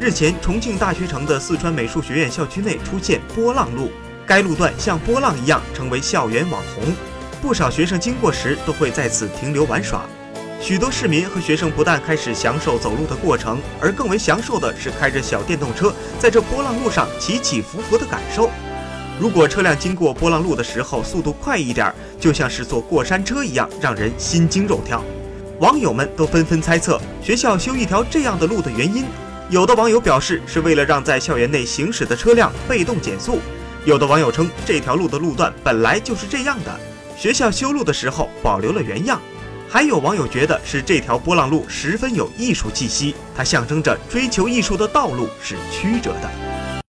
日前，重庆大学城的四川美术学院校区内出现波浪路，该路段像波浪一样成为校园网红，不少学生经过时都会在此停留玩耍。许多市民和学生不但开始享受走路的过程，而更为享受的是开着小电动车在这波浪路上起起伏伏的感受。如果车辆经过波浪路的时候速度快一点，就像是坐过山车一样，让人心惊肉跳。网友们都纷纷猜测学校修一条这样的路的原因。有的网友表示是为了让在校园内行驶的车辆被动减速，有的网友称这条路的路段本来就是这样的，学校修路的时候保留了原样。还有网友觉得是这条波浪路十分有艺术气息，它象征着追求艺术的道路是曲折的。